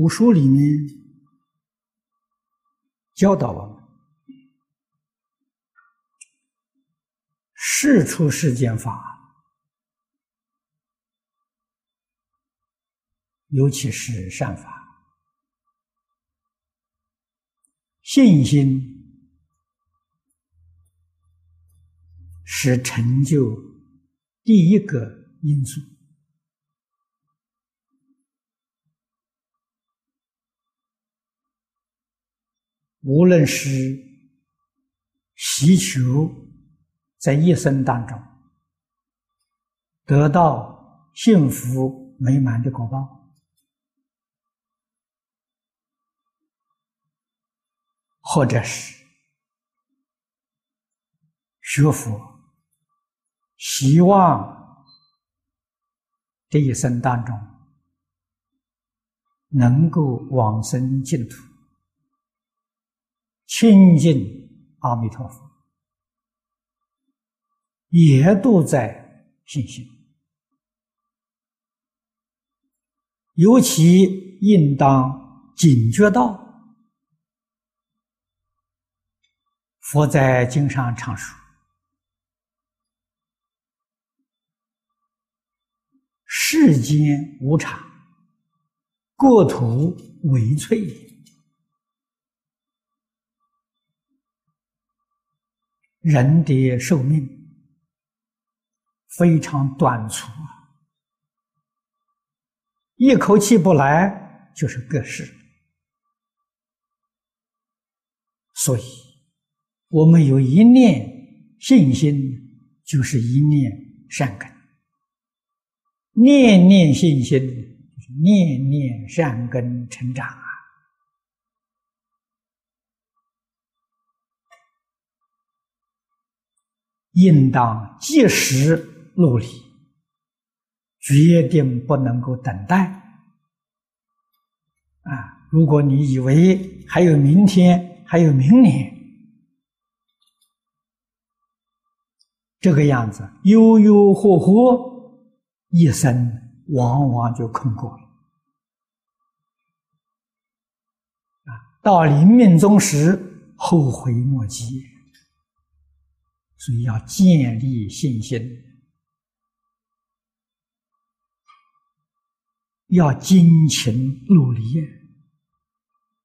古书里面教导我们，事出世间法，尤其是善法，信心是成就第一个因素。无论是祈求在一生当中得到幸福美满的果报，或者是学佛，希望这一生当中能够往生净土。亲近阿弥陀佛，也都在信心，尤其应当警觉到，佛在经上常说：“世间无常，国土为脆。”人的寿命非常短促啊，一口气不来就是个世。所以，我们有一念信心，就是一念善根；念念信心，念念善根成长啊。应当及时努力，决定不能够等待。啊，如果你以为还有明天，还有明年，这个样子悠悠活活，一生往往就空过了。啊，到临命终时，后悔莫及。所以要建立信心，要精勤努力。